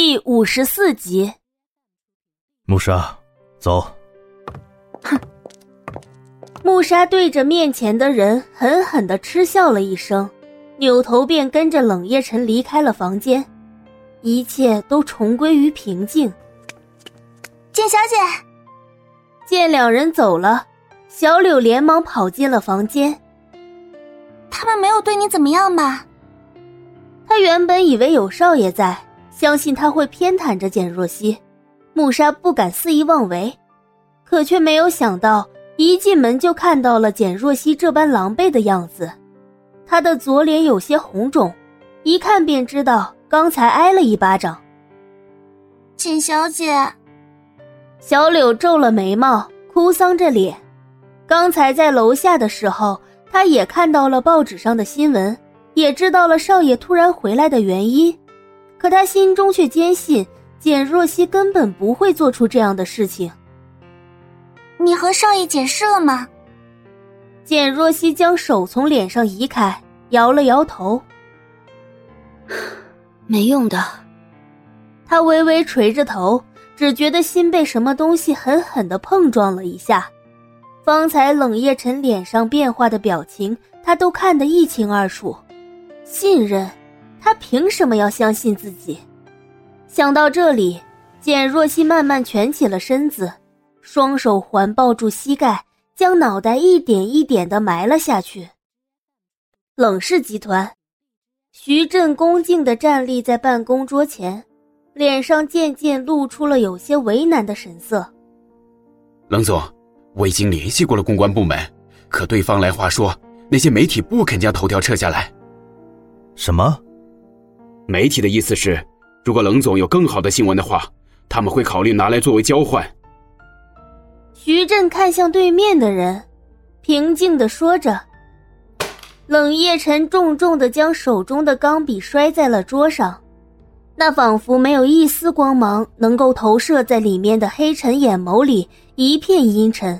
第五十四集。穆沙，走。哼！穆沙对着面前的人狠狠的嗤笑了一声，扭头便跟着冷夜晨离开了房间。一切都重归于平静。简小姐，见两人走了，小柳连忙跑进了房间。他们没有对你怎么样吧？他原本以为有少爷在，相信他会偏袒着简若曦，穆沙不敢肆意妄为，可却没有想到，一进门就看到了简若曦这般狼狈的样子。他的左脸有些红肿，一看便知道。刚才挨了一巴掌，简小姐。小柳皱了眉毛，哭丧着脸。刚才在楼下的时候，他也看到了报纸上的新闻，也知道了少爷突然回来的原因，可他心中却坚信简若曦根本不会做出这样的事情。你和少爷解释了吗？简若曦将手从脸上移开，摇了摇头。没用的，他微微垂着头，只觉得心被什么东西狠狠的碰撞了一下。方才冷夜晨脸上变化的表情，他都看得一清二楚。信任，他凭什么要相信自己？想到这里，简若曦慢慢蜷起了身子，双手环抱住膝盖，将脑袋一点一点的埋了下去。冷氏集团。徐振恭敬的站立在办公桌前，脸上渐渐露出了有些为难的神色。冷总，我已经联系过了公关部门，可对方来话说那些媒体不肯将头条撤下来。什么？媒体的意思是，如果冷总有更好的新闻的话，他们会考虑拿来作为交换。徐震看向对面的人，平静的说着。冷夜晨重重的将手中的钢笔摔在了桌上，那仿佛没有一丝光芒能够投射在里面的黑沉眼眸里一片阴沉，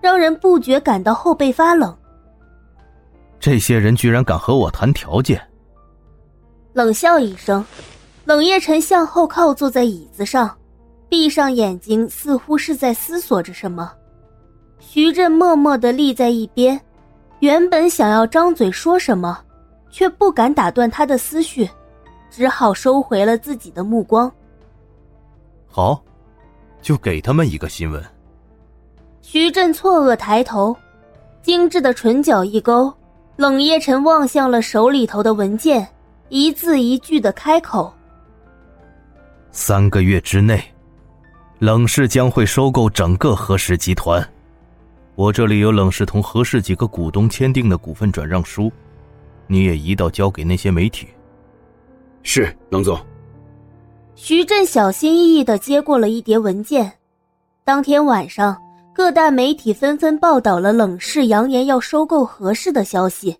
让人不觉感到后背发冷。这些人居然敢和我谈条件！冷笑一声，冷夜晨向后靠坐在椅子上，闭上眼睛，似乎是在思索着什么。徐振默默的立在一边。原本想要张嘴说什么，却不敢打断他的思绪，只好收回了自己的目光。好，就给他们一个新闻。徐振错愕抬头，精致的唇角一勾，冷夜晨望向了手里头的文件，一字一句的开口：“三个月之内，冷氏将会收购整个何氏集团。”我这里有冷氏同何氏几个股东签订的股份转让书，你也一道交给那些媒体。是，冷总。徐振小心翼翼的接过了一叠文件。当天晚上，各大媒体纷纷报道了冷氏扬言要收购何氏的消息。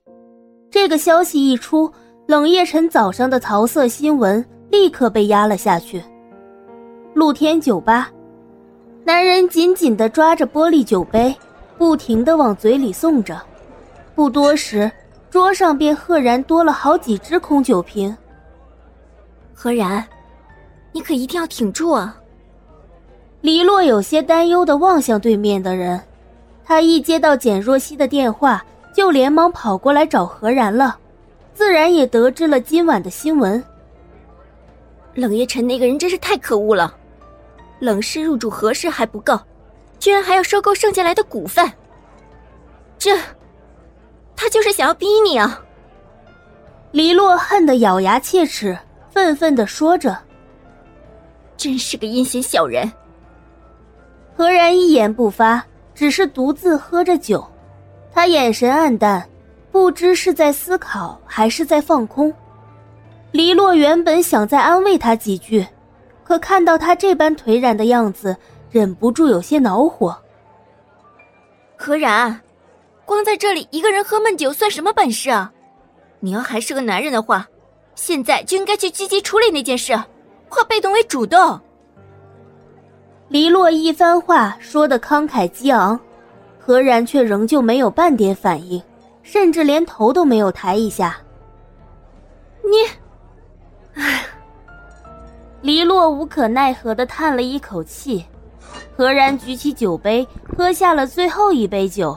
这个消息一出，冷夜晨早上的桃色新闻立刻被压了下去。露天酒吧，男人紧紧的抓着玻璃酒杯。不停的往嘴里送着，不多时，桌上便赫然多了好几只空酒瓶。何然，你可一定要挺住啊！黎洛有些担忧的望向对面的人，他一接到简若曦的电话，就连忙跑过来找何然了，自然也得知了今晚的新闻。冷夜晨那个人真是太可恶了，冷氏入主何氏还不够。居然还要收购剩下来的股份，这，他就是想要逼你啊！黎洛恨得咬牙切齿，愤愤的说着：“真是个阴险小人。”何然一言不发，只是独自喝着酒，他眼神暗淡，不知是在思考还是在放空。黎洛原本想再安慰他几句，可看到他这般颓然的样子。忍不住有些恼火。何然，光在这里一个人喝闷酒算什么本事啊？你要还是个男人的话，现在就应该去积极处理那件事，化被动为主动。黎洛一番话说的慷慨激昂，何然却仍旧没有半点反应，甚至连头都没有抬一下。你，唉，黎洛无可奈何的叹了一口气，何然举起酒杯，喝下了最后一杯酒，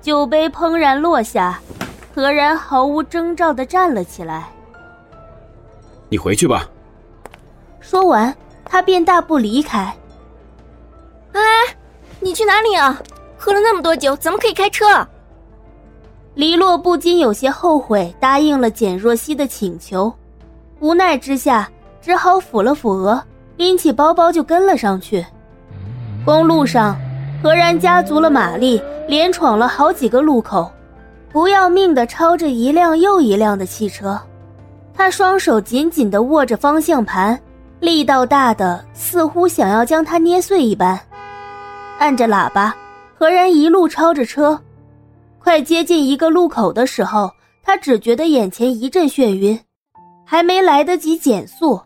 酒杯砰然落下，何然毫无征兆的站了起来。你回去吧。说完，他便大步离开。哎，你去哪里啊？喝了那么多酒，怎么可以开车？黎洛不禁有些后悔，答应了简若曦的请求，无奈之下。只好抚了抚额，拎起包包就跟了上去。公路上，何然加足了马力，连闯了好几个路口，不要命的超着一辆又一辆的汽车。他双手紧紧的握着方向盘，力道大的似乎想要将它捏碎一般。按着喇叭，何然一路超着车，快接近一个路口的时候，他只觉得眼前一阵眩晕，还没来得及减速。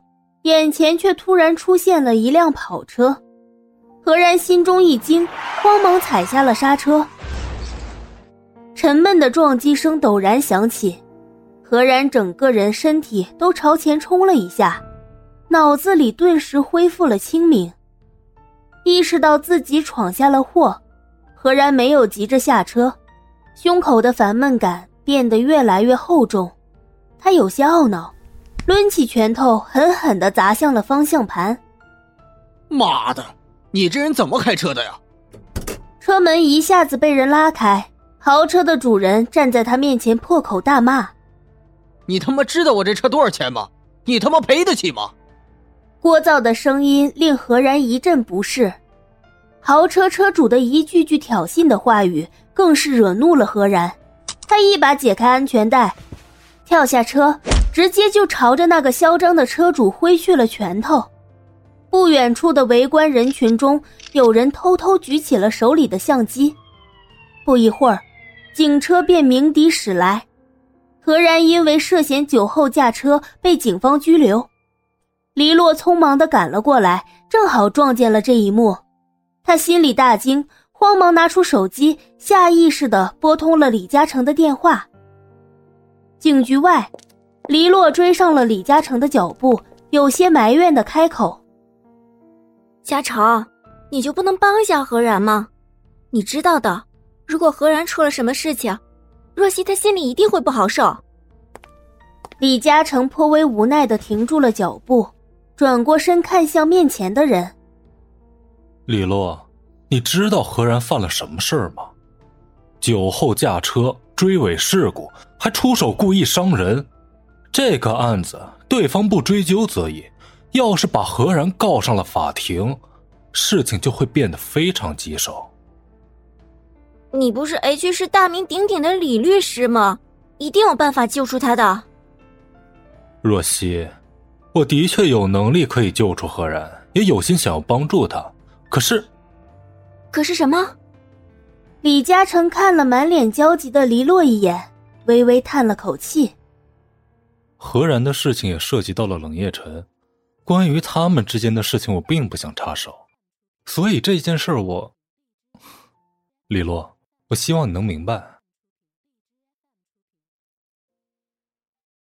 眼前却突然出现了一辆跑车，何然心中一惊，慌忙踩下了刹车。沉闷的撞击声陡然响起，何然整个人身体都朝前冲了一下，脑子里顿时恢复了清明，意识到自己闯下了祸，何然没有急着下车，胸口的烦闷感变得越来越厚重，他有些懊恼。抡起拳头，狠狠的砸向了方向盘。妈的，你这人怎么开车的呀？车门一下子被人拉开，豪车的主人站在他面前破口大骂：“你他妈知道我这车多少钱吗？你他妈赔得起吗？”聒噪的声音令何然一阵不适，豪车车主的一句句挑衅的话语更是惹怒了何然。他一把解开安全带，跳下车。直接就朝着那个嚣张的车主挥去了拳头，不远处的围观人群中，有人偷偷举起了手里的相机。不一会儿，警车便鸣笛驶来，何然因为涉嫌酒后驾车被警方拘留。黎洛匆忙的赶了过来，正好撞见了这一幕，他心里大惊，慌忙拿出手机，下意识的拨通了李嘉诚的电话。警局外。黎洛追上了李嘉诚的脚步，有些埋怨的开口：“嘉诚，你就不能帮一下何然吗？你知道的，如果何然出了什么事情，若曦她心里一定会不好受。”李嘉诚颇为无奈的停住了脚步，转过身看向面前的人：“李洛，你知道何然犯了什么事儿吗？酒后驾车、追尾事故，还出手故意伤人。”这个案子，对方不追究则已，要是把何然告上了法庭，事情就会变得非常棘手。你不是 H 市大名鼎鼎的李律师吗？一定有办法救出他的。若曦，我的确有能力可以救出何然，也有心想要帮助他，可是，可是什么？李嘉诚看了满脸焦急的黎洛一眼，微微叹了口气。何然的事情也涉及到了冷夜晨，关于他们之间的事情，我并不想插手，所以这件事我，李洛，我希望你能明白。